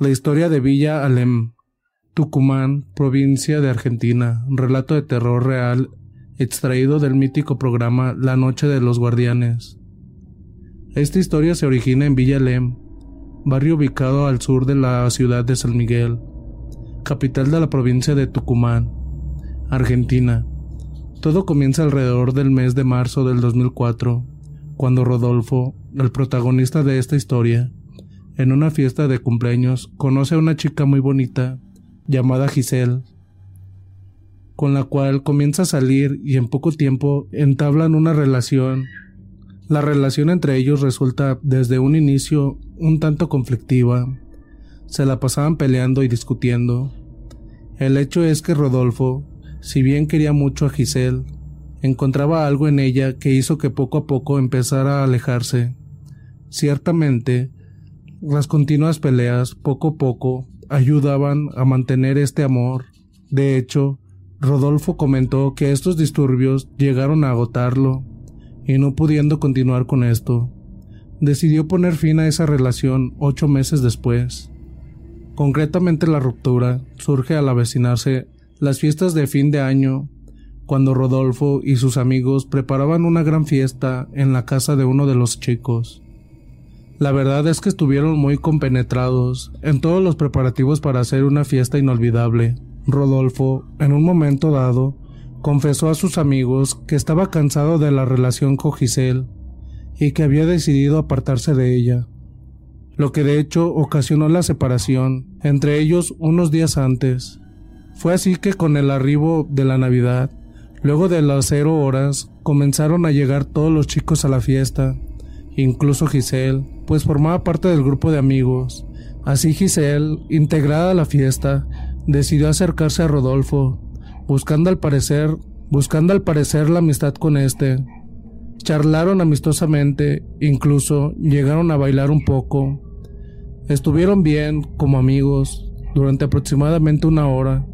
La historia de Villa Alem, Tucumán, provincia de Argentina, relato de terror real extraído del mítico programa La Noche de los Guardianes. Esta historia se origina en Villa Alem, barrio ubicado al sur de la ciudad de San Miguel, capital de la provincia de Tucumán, Argentina. Todo comienza alrededor del mes de marzo del 2004, cuando Rodolfo, el protagonista de esta historia, en una fiesta de cumpleaños conoce a una chica muy bonita llamada Giselle, con la cual comienza a salir y en poco tiempo entablan una relación. La relación entre ellos resulta desde un inicio un tanto conflictiva. Se la pasaban peleando y discutiendo. El hecho es que Rodolfo, si bien quería mucho a Giselle, encontraba algo en ella que hizo que poco a poco empezara a alejarse. Ciertamente, las continuas peleas, poco a poco, ayudaban a mantener este amor. De hecho, Rodolfo comentó que estos disturbios llegaron a agotarlo, y no pudiendo continuar con esto, decidió poner fin a esa relación ocho meses después. Concretamente la ruptura surge al avecinarse las fiestas de fin de año, cuando Rodolfo y sus amigos preparaban una gran fiesta en la casa de uno de los chicos. La verdad es que estuvieron muy compenetrados en todos los preparativos para hacer una fiesta inolvidable. Rodolfo, en un momento dado, confesó a sus amigos que estaba cansado de la relación con Giselle y que había decidido apartarse de ella, lo que de hecho ocasionó la separación entre ellos unos días antes. Fue así que con el arribo de la Navidad, luego de las cero horas, comenzaron a llegar todos los chicos a la fiesta, incluso Giselle, pues formaba parte del grupo de amigos. Así Giselle, integrada a la fiesta, decidió acercarse a Rodolfo, buscando al parecer, buscando al parecer la amistad con este. Charlaron amistosamente, incluso llegaron a bailar un poco. Estuvieron bien como amigos durante aproximadamente una hora,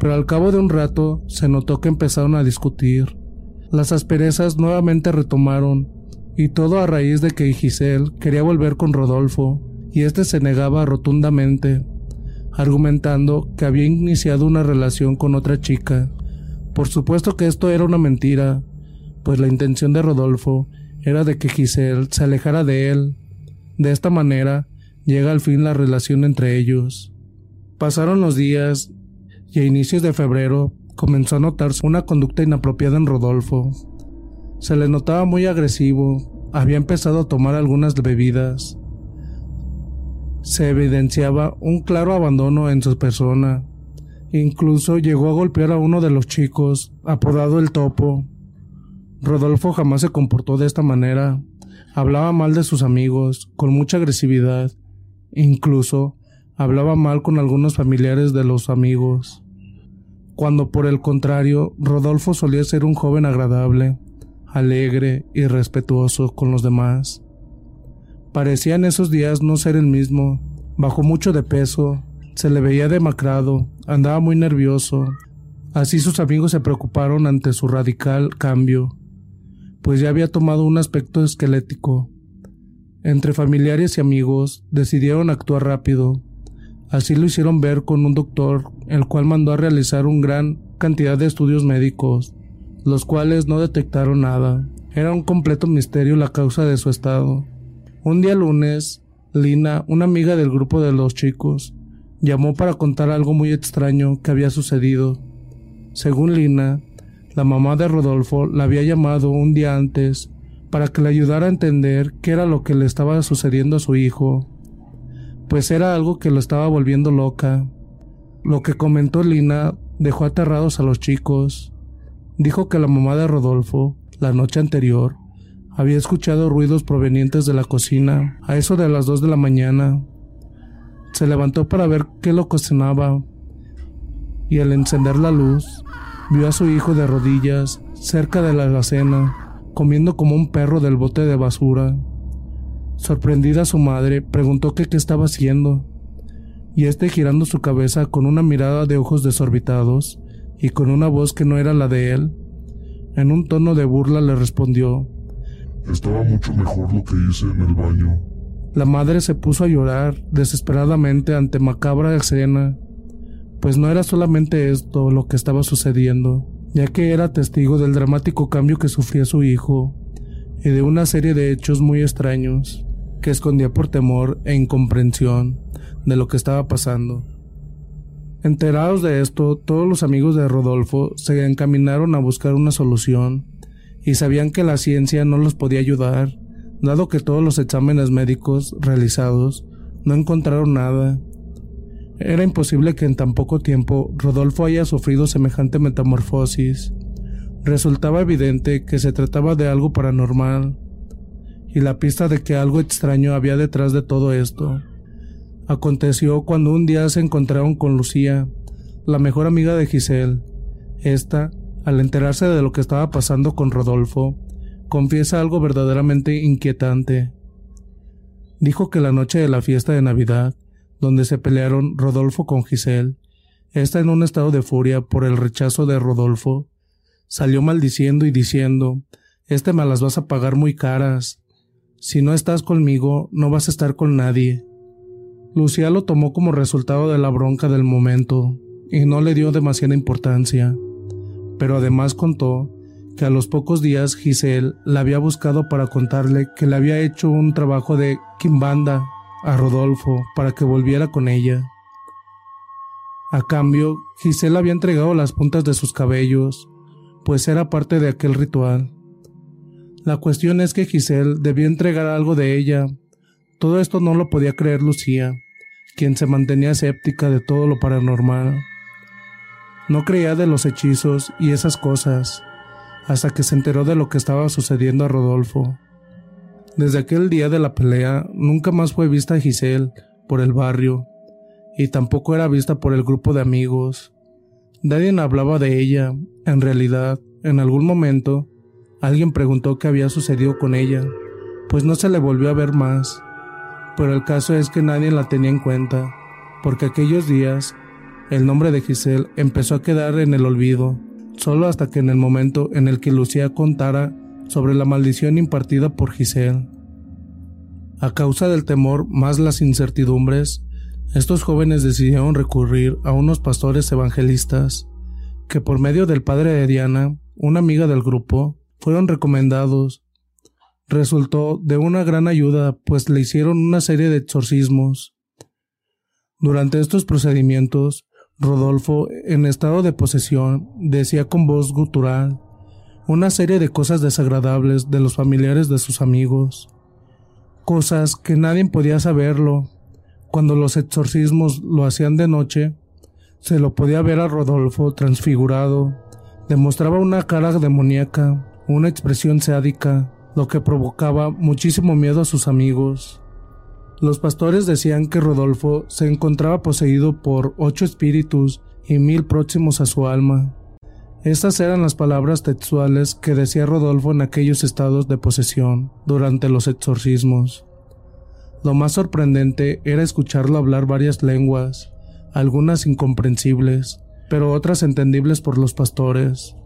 pero al cabo de un rato se notó que empezaron a discutir. Las asperezas nuevamente retomaron y todo a raíz de que Giselle quería volver con Rodolfo, y éste se negaba rotundamente, argumentando que había iniciado una relación con otra chica. Por supuesto que esto era una mentira, pues la intención de Rodolfo era de que Giselle se alejara de él. De esta manera, llega al fin la relación entre ellos. Pasaron los días y a inicios de febrero comenzó a notarse una conducta inapropiada en Rodolfo. Se le notaba muy agresivo, había empezado a tomar algunas bebidas. Se evidenciaba un claro abandono en su persona. Incluso llegó a golpear a uno de los chicos, apodado el topo. Rodolfo jamás se comportó de esta manera. Hablaba mal de sus amigos, con mucha agresividad. Incluso hablaba mal con algunos familiares de los amigos. Cuando por el contrario, Rodolfo solía ser un joven agradable, alegre y respetuoso con los demás. Parecía en esos días no ser el mismo, bajó mucho de peso, se le veía demacrado, andaba muy nervioso. Así sus amigos se preocuparon ante su radical cambio, pues ya había tomado un aspecto esquelético. Entre familiares y amigos decidieron actuar rápido. Así lo hicieron ver con un doctor, el cual mandó a realizar una gran cantidad de estudios médicos, los cuales no detectaron nada. Era un completo misterio la causa de su estado. Un día lunes, Lina, una amiga del grupo de los chicos, llamó para contar algo muy extraño que había sucedido. Según Lina, la mamá de Rodolfo la había llamado un día antes para que le ayudara a entender qué era lo que le estaba sucediendo a su hijo, pues era algo que lo estaba volviendo loca. Lo que comentó Lina dejó aterrados a los chicos. Dijo que la mamá de Rodolfo, la noche anterior, había escuchado ruidos provenientes de la cocina a eso de las dos de la mañana. Se levantó para ver qué lo cocinaba y al encender la luz vio a su hijo de rodillas cerca de la alacena, comiendo como un perro del bote de basura. Sorprendida su madre, preguntó qué estaba haciendo, y este girando su cabeza con una mirada de ojos desorbitados y con una voz que no era la de él, en un tono de burla le respondió Estaba mucho mejor lo que hice en el baño. La madre se puso a llorar desesperadamente ante macabra escena, pues no era solamente esto lo que estaba sucediendo, ya que era testigo del dramático cambio que sufría su hijo y de una serie de hechos muy extraños que escondía por temor e incomprensión de lo que estaba pasando. Enterados de esto, todos los amigos de Rodolfo se encaminaron a buscar una solución y sabían que la ciencia no los podía ayudar, dado que todos los exámenes médicos realizados no encontraron nada. Era imposible que en tan poco tiempo Rodolfo haya sufrido semejante metamorfosis. Resultaba evidente que se trataba de algo paranormal, y la pista de que algo extraño había detrás de todo esto. Aconteció cuando un día se encontraron con Lucía, la mejor amiga de Giselle. Esta al enterarse de lo que estaba pasando con Rodolfo, confiesa algo verdaderamente inquietante. Dijo que la noche de la fiesta de Navidad, donde se pelearon Rodolfo con Giselle, está en un estado de furia por el rechazo de Rodolfo, salió maldiciendo y diciendo Este me las vas a pagar muy caras. Si no estás conmigo, no vas a estar con nadie. Lucía lo tomó como resultado de la bronca del momento, y no le dio demasiada importancia pero además contó que a los pocos días Giselle la había buscado para contarle que le había hecho un trabajo de quimbanda a Rodolfo para que volviera con ella. A cambio, Giselle había entregado las puntas de sus cabellos, pues era parte de aquel ritual. La cuestión es que Giselle debía entregar algo de ella. Todo esto no lo podía creer Lucía, quien se mantenía escéptica de todo lo paranormal. No creía de los hechizos y esas cosas, hasta que se enteró de lo que estaba sucediendo a Rodolfo. Desde aquel día de la pelea, nunca más fue vista Giselle por el barrio, y tampoco era vista por el grupo de amigos. Nadie hablaba de ella. En realidad, en algún momento, alguien preguntó qué había sucedido con ella, pues no se le volvió a ver más. Pero el caso es que nadie la tenía en cuenta, porque aquellos días el nombre de Giselle empezó a quedar en el olvido, solo hasta que en el momento en el que Lucía contara sobre la maldición impartida por Giselle. A causa del temor más las incertidumbres, estos jóvenes decidieron recurrir a unos pastores evangelistas que por medio del padre de Diana, una amiga del grupo, fueron recomendados. Resultó de una gran ayuda, pues le hicieron una serie de exorcismos. Durante estos procedimientos, Rodolfo, en estado de posesión, decía con voz gutural una serie de cosas desagradables de los familiares de sus amigos, cosas que nadie podía saberlo. Cuando los exorcismos lo hacían de noche, se lo podía ver a Rodolfo transfigurado, demostraba una cara demoníaca, una expresión sádica, lo que provocaba muchísimo miedo a sus amigos. Los pastores decían que Rodolfo se encontraba poseído por ocho espíritus y mil próximos a su alma. Estas eran las palabras textuales que decía Rodolfo en aquellos estados de posesión durante los exorcismos. Lo más sorprendente era escucharlo hablar varias lenguas, algunas incomprensibles, pero otras entendibles por los pastores.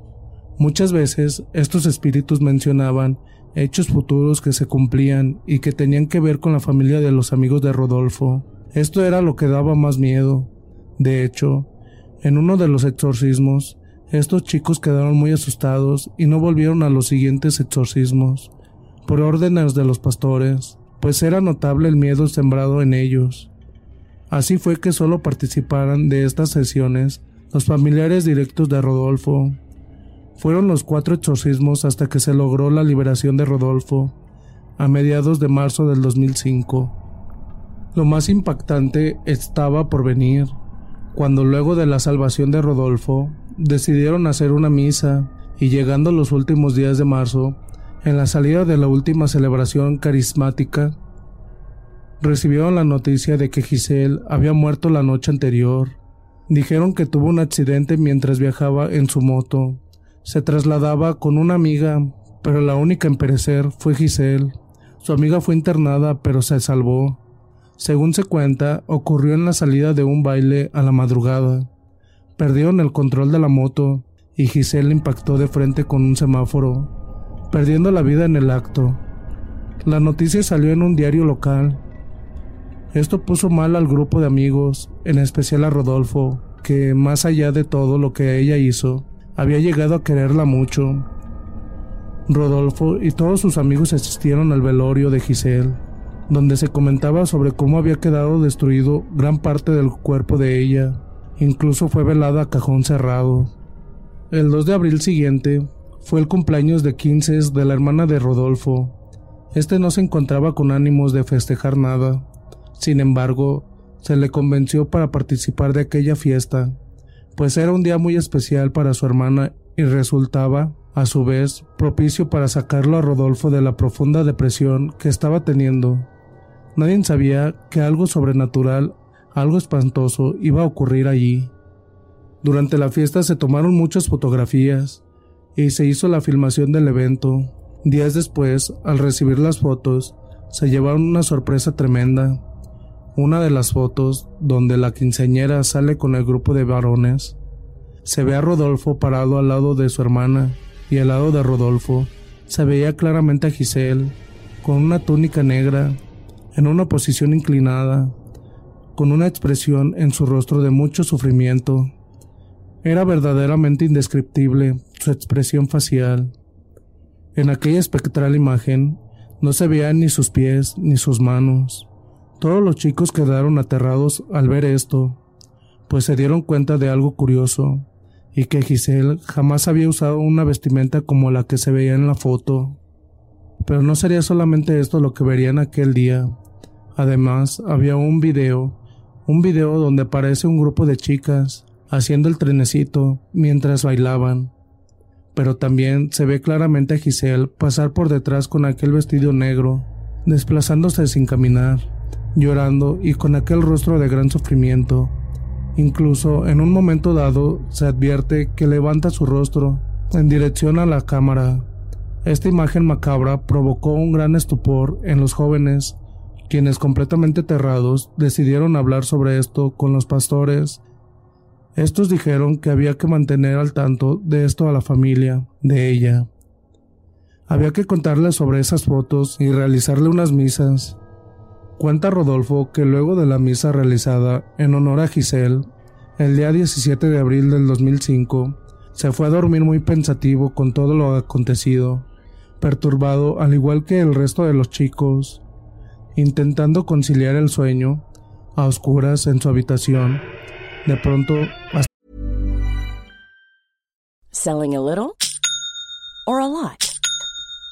Muchas veces estos espíritus mencionaban hechos futuros que se cumplían y que tenían que ver con la familia de los amigos de Rodolfo. Esto era lo que daba más miedo. De hecho, en uno de los exorcismos, estos chicos quedaron muy asustados y no volvieron a los siguientes exorcismos, por órdenes de los pastores. pues era notable el miedo sembrado en ellos. Así fue que solo participaran de estas sesiones los familiares directos de Rodolfo. Fueron los cuatro exorcismos hasta que se logró la liberación de Rodolfo, a mediados de marzo del 2005. Lo más impactante estaba por venir, cuando luego de la salvación de Rodolfo, decidieron hacer una misa y llegando los últimos días de marzo, en la salida de la última celebración carismática, recibieron la noticia de que Giselle había muerto la noche anterior. Dijeron que tuvo un accidente mientras viajaba en su moto. Se trasladaba con una amiga, pero la única en perecer fue Giselle. Su amiga fue internada, pero se salvó. Según se cuenta, ocurrió en la salida de un baile a la madrugada. Perdieron el control de la moto y Giselle impactó de frente con un semáforo, perdiendo la vida en el acto. La noticia salió en un diario local. Esto puso mal al grupo de amigos, en especial a Rodolfo, que, más allá de todo lo que ella hizo, había llegado a quererla mucho. Rodolfo y todos sus amigos asistieron al velorio de Giselle, donde se comentaba sobre cómo había quedado destruido gran parte del cuerpo de ella. Incluso fue velada a cajón cerrado. El 2 de abril siguiente fue el cumpleaños de 15 de la hermana de Rodolfo. Este no se encontraba con ánimos de festejar nada. Sin embargo, se le convenció para participar de aquella fiesta, pues era un día muy especial para su hermana y resultaba, a su vez, propicio para sacarlo a Rodolfo de la profunda depresión que estaba teniendo. Nadie sabía que algo sobrenatural, algo espantoso iba a ocurrir allí. Durante la fiesta se tomaron muchas fotografías y se hizo la filmación del evento. Días después, al recibir las fotos, se llevaron una sorpresa tremenda. Una de las fotos, donde la quinceañera sale con el grupo de varones, se ve a Rodolfo parado al lado de su hermana y al lado de Rodolfo se veía claramente a Giselle, con una túnica negra, en una posición inclinada, con una expresión en su rostro de mucho sufrimiento. Era verdaderamente indescriptible su expresión facial. En aquella espectral imagen no se veían ni sus pies ni sus manos. Todos los chicos quedaron aterrados al ver esto, pues se dieron cuenta de algo curioso, y que Giselle jamás había usado una vestimenta como la que se veía en la foto. Pero no sería solamente esto lo que verían aquel día. Además, había un video, un video donde aparece un grupo de chicas, haciendo el trenecito mientras bailaban. Pero también se ve claramente a Giselle pasar por detrás con aquel vestido negro, desplazándose sin caminar, llorando y con aquel rostro de gran sufrimiento. Incluso en un momento dado se advierte que levanta su rostro en dirección a la cámara. Esta imagen macabra provocó un gran estupor en los jóvenes, quienes completamente aterrados decidieron hablar sobre esto con los pastores estos dijeron que había que mantener al tanto de esto a la familia de ella. Había que contarle sobre esas fotos y realizarle unas misas. Cuenta Rodolfo que luego de la misa realizada en honor a Giselle, el día 17 de abril del 2005, se fue a dormir muy pensativo con todo lo acontecido, perturbado al igual que el resto de los chicos, intentando conciliar el sueño, a oscuras en su habitación, de pronto. Selling a little or a lot?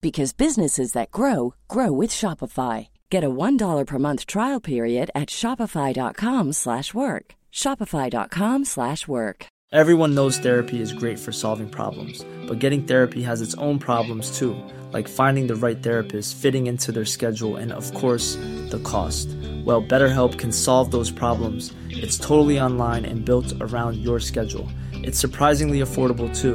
because businesses that grow grow with Shopify. Get a $1 per month trial period at shopify.com/work. shopify.com/work. Everyone knows therapy is great for solving problems, but getting therapy has its own problems too, like finding the right therapist, fitting into their schedule, and of course, the cost. Well, BetterHelp can solve those problems. It's totally online and built around your schedule. It's surprisingly affordable too.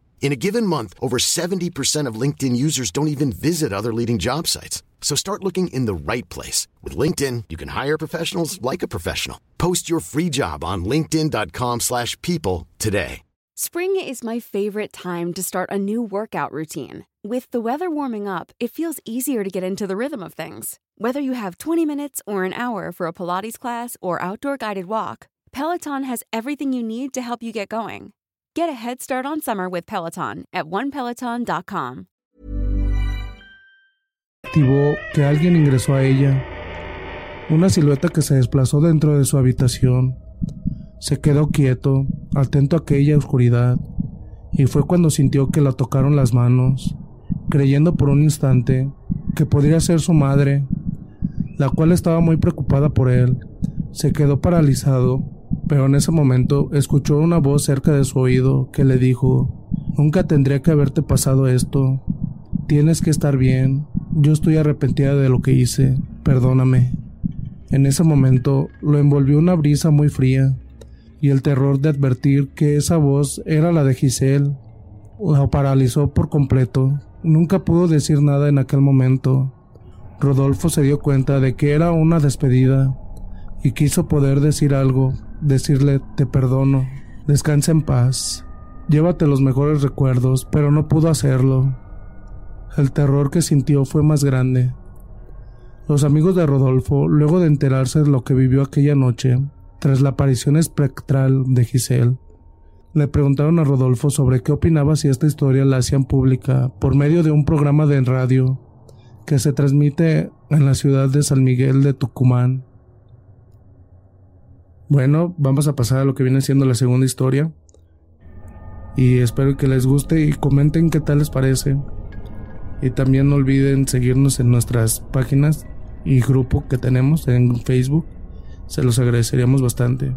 In a given month, over 70% of LinkedIn users don't even visit other leading job sites. So start looking in the right place. With LinkedIn, you can hire professionals like a professional. Post your free job on linkedin.com slash people today. Spring is my favorite time to start a new workout routine. With the weather warming up, it feels easier to get into the rhythm of things. Whether you have 20 minutes or an hour for a Pilates class or outdoor guided walk, Peloton has everything you need to help you get going. Get a head start on summer with Peloton at onepeloton.com. Activó que alguien ingresó a ella. Una silueta que se desplazó dentro de su habitación. Se quedó quieto, atento a aquella oscuridad, y fue cuando sintió que la tocaron las manos, creyendo por un instante que podría ser su madre, la cual estaba muy preocupada por él. Se quedó paralizado, pero en ese momento escuchó una voz cerca de su oído que le dijo, Nunca tendría que haberte pasado esto. Tienes que estar bien. Yo estoy arrepentida de lo que hice. Perdóname. En ese momento lo envolvió una brisa muy fría y el terror de advertir que esa voz era la de Giselle lo paralizó por completo. Nunca pudo decir nada en aquel momento. Rodolfo se dio cuenta de que era una despedida y quiso poder decir algo, decirle te perdono, descansa en paz, llévate los mejores recuerdos, pero no pudo hacerlo. El terror que sintió fue más grande. Los amigos de Rodolfo, luego de enterarse de lo que vivió aquella noche, tras la aparición espectral de Giselle, le preguntaron a Rodolfo sobre qué opinaba si esta historia la hacían pública por medio de un programa de radio que se transmite en la ciudad de San Miguel de Tucumán. Bueno, vamos a pasar a lo que viene siendo la segunda historia. Y espero que les guste y comenten qué tal les parece. Y también no olviden seguirnos en nuestras páginas y grupo que tenemos en Facebook. Se los agradeceríamos bastante.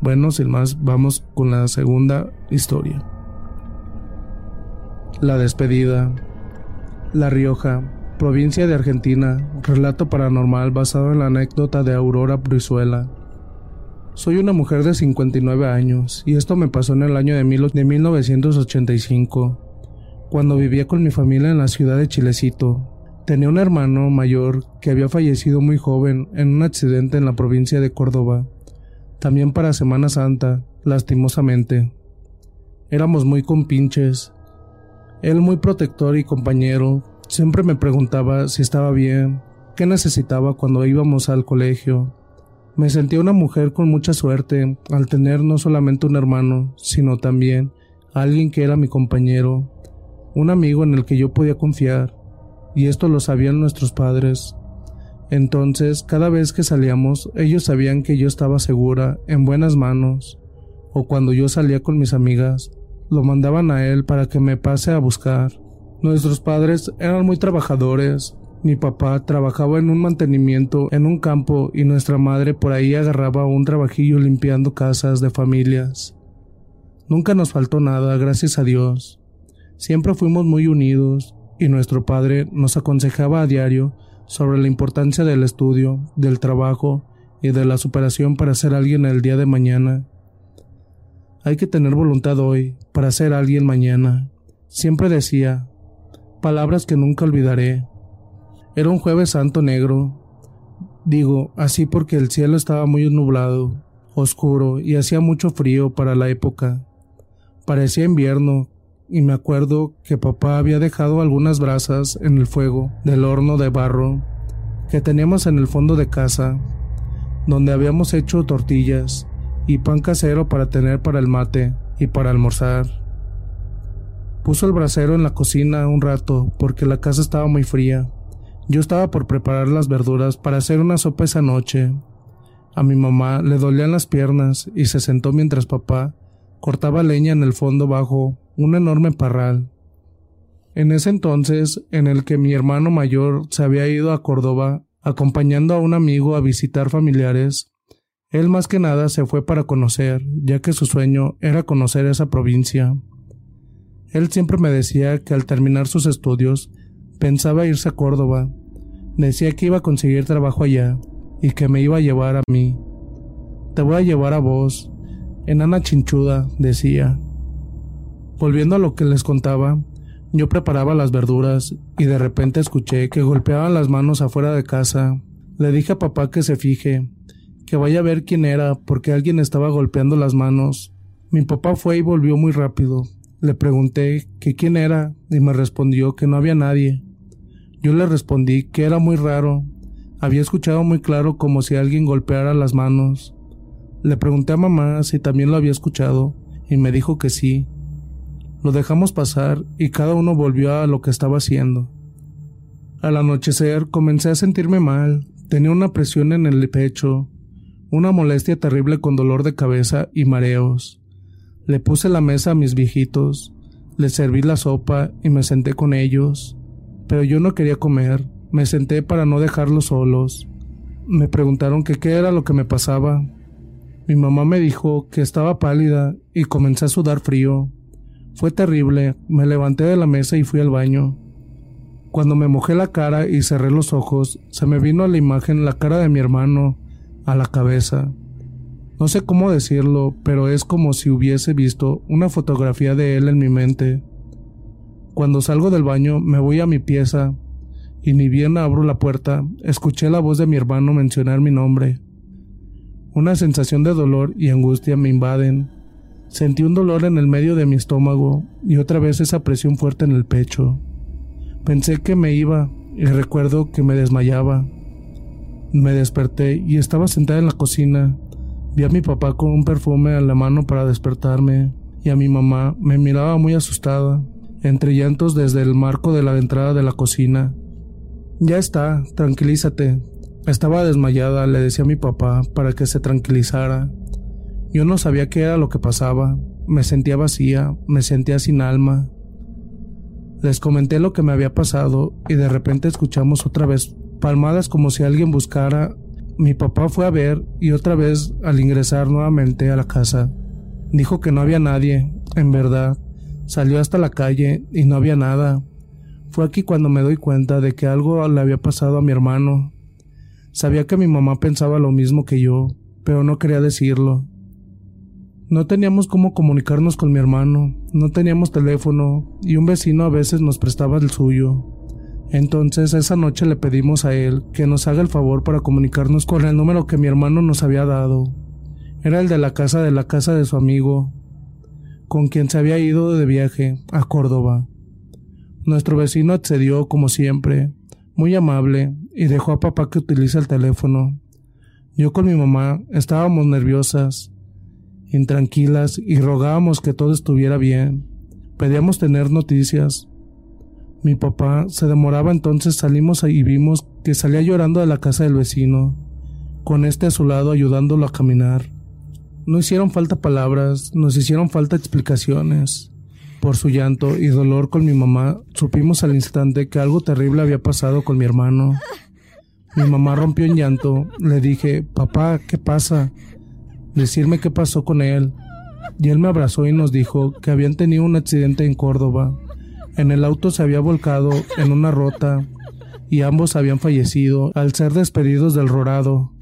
Bueno, sin más, vamos con la segunda historia. La despedida. La Rioja, provincia de Argentina, relato paranormal basado en la anécdota de Aurora Brizuela. Soy una mujer de 59 años y esto me pasó en el año de, mil de 1985, cuando vivía con mi familia en la ciudad de Chilecito. Tenía un hermano mayor que había fallecido muy joven en un accidente en la provincia de Córdoba también para Semana Santa, lastimosamente. Éramos muy compinches. Él muy protector y compañero, siempre me preguntaba si estaba bien, qué necesitaba cuando íbamos al colegio. Me sentía una mujer con mucha suerte al tener no solamente un hermano, sino también alguien que era mi compañero, un amigo en el que yo podía confiar, y esto lo sabían nuestros padres. Entonces, cada vez que salíamos, ellos sabían que yo estaba segura, en buenas manos, o cuando yo salía con mis amigas, lo mandaban a él para que me pase a buscar. Nuestros padres eran muy trabajadores. Mi papá trabajaba en un mantenimiento en un campo y nuestra madre por ahí agarraba un trabajillo limpiando casas de familias. Nunca nos faltó nada, gracias a Dios. Siempre fuimos muy unidos y nuestro padre nos aconsejaba a diario sobre la importancia del estudio, del trabajo y de la superación para ser alguien el día de mañana. Hay que tener voluntad hoy para ser alguien mañana. Siempre decía, palabras que nunca olvidaré. Era un jueves santo negro. Digo, así porque el cielo estaba muy nublado, oscuro y hacía mucho frío para la época. Parecía invierno, y me acuerdo que papá había dejado algunas brasas en el fuego del horno de barro que teníamos en el fondo de casa, donde habíamos hecho tortillas y pan casero para tener para el mate y para almorzar. Puso el brasero en la cocina un rato porque la casa estaba muy fría. Yo estaba por preparar las verduras para hacer una sopa esa noche. A mi mamá le dolían las piernas y se sentó mientras papá cortaba leña en el fondo bajo un enorme parral. En ese entonces, en el que mi hermano mayor se había ido a Córdoba acompañando a un amigo a visitar familiares. Él más que nada se fue para conocer, ya que su sueño era conocer esa provincia. Él siempre me decía que al terminar sus estudios pensaba irse a Córdoba. Decía que iba a conseguir trabajo allá y que me iba a llevar a mí. Te voy a llevar a vos, enana chinchuda, decía. Volviendo a lo que les contaba, yo preparaba las verduras y de repente escuché que golpeaban las manos afuera de casa. Le dije a papá que se fije, que vaya a ver quién era, porque alguien estaba golpeando las manos. Mi papá fue y volvió muy rápido. Le pregunté que quién era y me respondió que no había nadie. Yo le respondí que era muy raro. Había escuchado muy claro como si alguien golpeara las manos. Le pregunté a mamá si también lo había escuchado y me dijo que sí. Lo dejamos pasar y cada uno volvió a lo que estaba haciendo. Al anochecer comencé a sentirme mal, tenía una presión en el pecho, una molestia terrible con dolor de cabeza y mareos. Le puse la mesa a mis viejitos, les serví la sopa y me senté con ellos, pero yo no quería comer, me senté para no dejarlos solos. Me preguntaron qué era lo que me pasaba. Mi mamá me dijo que estaba pálida y comencé a sudar frío. Fue terrible, me levanté de la mesa y fui al baño. Cuando me mojé la cara y cerré los ojos, se me vino a la imagen la cara de mi hermano, a la cabeza. No sé cómo decirlo, pero es como si hubiese visto una fotografía de él en mi mente. Cuando salgo del baño me voy a mi pieza, y ni bien abro la puerta, escuché la voz de mi hermano mencionar mi nombre. Una sensación de dolor y angustia me invaden, Sentí un dolor en el medio de mi estómago y otra vez esa presión fuerte en el pecho. Pensé que me iba y recuerdo que me desmayaba. Me desperté y estaba sentada en la cocina. Vi a mi papá con un perfume en la mano para despertarme y a mi mamá me miraba muy asustada, entre llantos desde el marco de la entrada de la cocina. Ya está, tranquilízate. Estaba desmayada, le decía a mi papá para que se tranquilizara. Yo no sabía qué era lo que pasaba, me sentía vacía, me sentía sin alma. Les comenté lo que me había pasado y de repente escuchamos otra vez palmadas como si alguien buscara. Mi papá fue a ver y otra vez al ingresar nuevamente a la casa, dijo que no había nadie, en verdad. Salió hasta la calle y no había nada. Fue aquí cuando me doy cuenta de que algo le había pasado a mi hermano. Sabía que mi mamá pensaba lo mismo que yo, pero no quería decirlo. No teníamos cómo comunicarnos con mi hermano, no teníamos teléfono y un vecino a veces nos prestaba el suyo. Entonces esa noche le pedimos a él que nos haga el favor para comunicarnos con el número que mi hermano nos había dado. Era el de la casa de la casa de su amigo, con quien se había ido de viaje a Córdoba. Nuestro vecino accedió como siempre, muy amable, y dejó a papá que utilice el teléfono. Yo con mi mamá estábamos nerviosas, intranquilas y rogábamos que todo estuviera bien. Pedíamos tener noticias. Mi papá se demoraba entonces salimos y vimos que salía llorando de la casa del vecino, con este a su lado ayudándolo a caminar. No hicieron falta palabras, nos hicieron falta explicaciones. Por su llanto y dolor con mi mamá, supimos al instante que algo terrible había pasado con mi hermano. Mi mamá rompió en llanto. Le dije, papá, ¿qué pasa? decirme qué pasó con él, y él me abrazó y nos dijo que habían tenido un accidente en Córdoba. En el auto se había volcado en una rota y ambos habían fallecido al ser despedidos del rorado.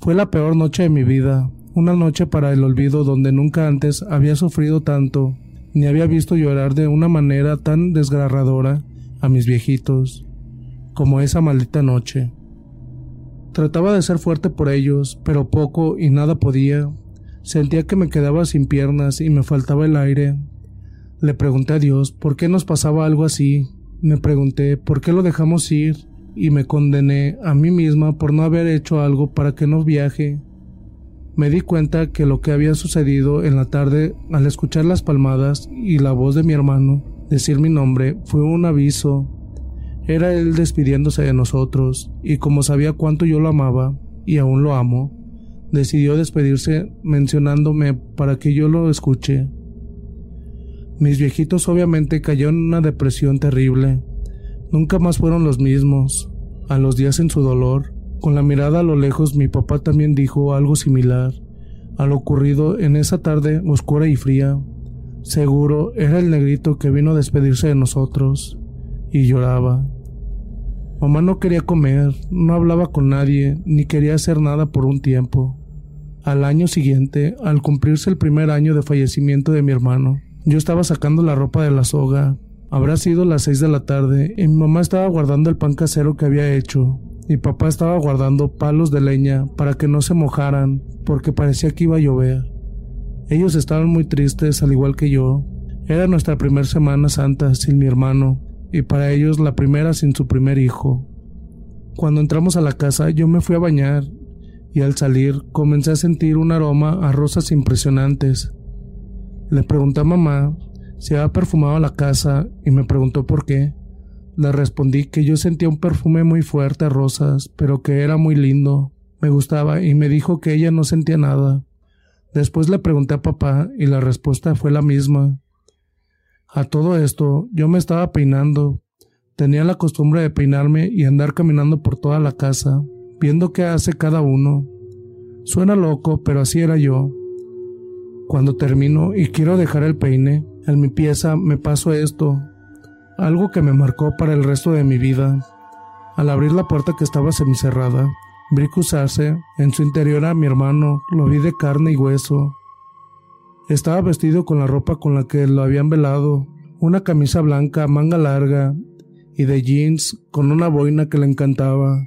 Fue la peor noche de mi vida, una noche para el olvido donde nunca antes había sufrido tanto, ni había visto llorar de una manera tan desgarradora a mis viejitos, como esa maldita noche. Trataba de ser fuerte por ellos, pero poco y nada podía. Sentía que me quedaba sin piernas y me faltaba el aire. Le pregunté a Dios por qué nos pasaba algo así. Me pregunté por qué lo dejamos ir y me condené a mí misma por no haber hecho algo para que no viaje. Me di cuenta que lo que había sucedido en la tarde al escuchar las palmadas y la voz de mi hermano decir mi nombre fue un aviso era él despidiéndose de nosotros, y como sabía cuánto yo lo amaba, y aún lo amo, decidió despedirse mencionándome para que yo lo escuche. Mis viejitos obviamente cayeron en una depresión terrible. Nunca más fueron los mismos. a los días en su dolor. Con la mirada a lo lejos mi papá también dijo algo similar a lo ocurrido en esa tarde oscura y fría. Seguro era el negrito que vino a despedirse de nosotros y lloraba. Mamá no quería comer, no hablaba con nadie, ni quería hacer nada por un tiempo. Al año siguiente, al cumplirse el primer año de fallecimiento de mi hermano, yo estaba sacando la ropa de la soga. Habrá sido las seis de la tarde y mi mamá estaba guardando el pan casero que había hecho. Mi papá estaba guardando palos de leña para que no se mojaran porque parecía que iba a llover. Ellos estaban muy tristes al igual que yo. Era nuestra primera Semana Santa sin mi hermano y para ellos la primera sin su primer hijo. Cuando entramos a la casa yo me fui a bañar y al salir comencé a sentir un aroma a rosas impresionantes. Le pregunté a mamá si había perfumado la casa y me preguntó por qué. Le respondí que yo sentía un perfume muy fuerte a rosas, pero que era muy lindo, me gustaba y me dijo que ella no sentía nada. Después le pregunté a papá y la respuesta fue la misma. A todo esto, yo me estaba peinando. Tenía la costumbre de peinarme y andar caminando por toda la casa, viendo qué hace cada uno. Suena loco, pero así era yo. Cuando termino y quiero dejar el peine, en mi pieza me pasó esto, algo que me marcó para el resto de mi vida. Al abrir la puerta que estaba semicerrada, vi cruzarse en su interior a mi hermano, lo vi de carne y hueso, estaba vestido con la ropa con la que lo habían velado, una camisa blanca, manga larga y de jeans con una boina que le encantaba.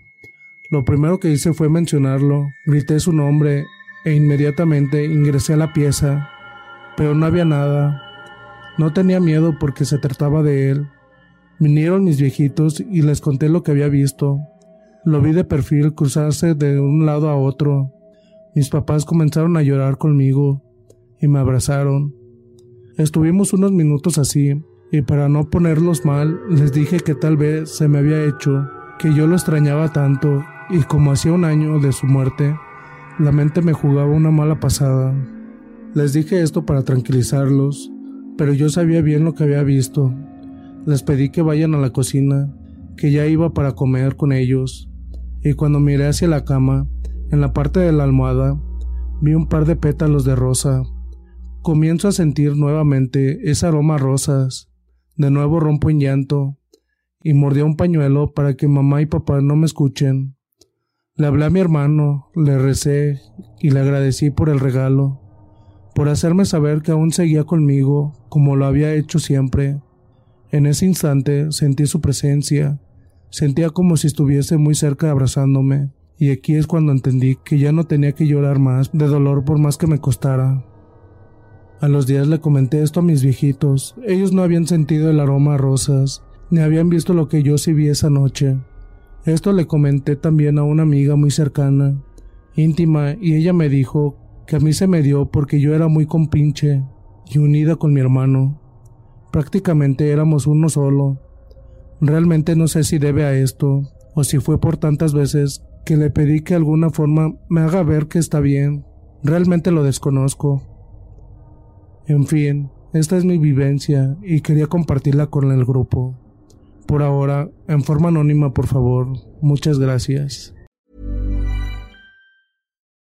Lo primero que hice fue mencionarlo, grité su nombre e inmediatamente ingresé a la pieza, pero no había nada. No tenía miedo porque se trataba de él. Vinieron mis viejitos y les conté lo que había visto. Lo vi de perfil cruzarse de un lado a otro. Mis papás comenzaron a llorar conmigo y me abrazaron. Estuvimos unos minutos así, y para no ponerlos mal, les dije que tal vez se me había hecho, que yo lo extrañaba tanto, y como hacía un año de su muerte, la mente me jugaba una mala pasada. Les dije esto para tranquilizarlos, pero yo sabía bien lo que había visto. Les pedí que vayan a la cocina, que ya iba para comer con ellos, y cuando miré hacia la cama, en la parte de la almohada, vi un par de pétalos de rosa Comienzo a sentir nuevamente ese aroma a rosas. De nuevo rompo en llanto y mordí un pañuelo para que mamá y papá no me escuchen. Le hablé a mi hermano, le recé y le agradecí por el regalo, por hacerme saber que aún seguía conmigo como lo había hecho siempre. En ese instante sentí su presencia, sentía como si estuviese muy cerca abrazándome, y aquí es cuando entendí que ya no tenía que llorar más de dolor por más que me costara. A los días le comenté esto a mis viejitos. Ellos no habían sentido el aroma a rosas, ni habían visto lo que yo sí vi esa noche. Esto le comenté también a una amiga muy cercana, íntima, y ella me dijo que a mí se me dio porque yo era muy compinche y unida con mi hermano. Prácticamente éramos uno solo. Realmente no sé si debe a esto, o si fue por tantas veces que le pedí que de alguna forma me haga ver que está bien. Realmente lo desconozco. En fin, esta es mi vivencia y quería compartirla con el grupo. Por ahora, en forma anónima, por favor. Muchas gracias.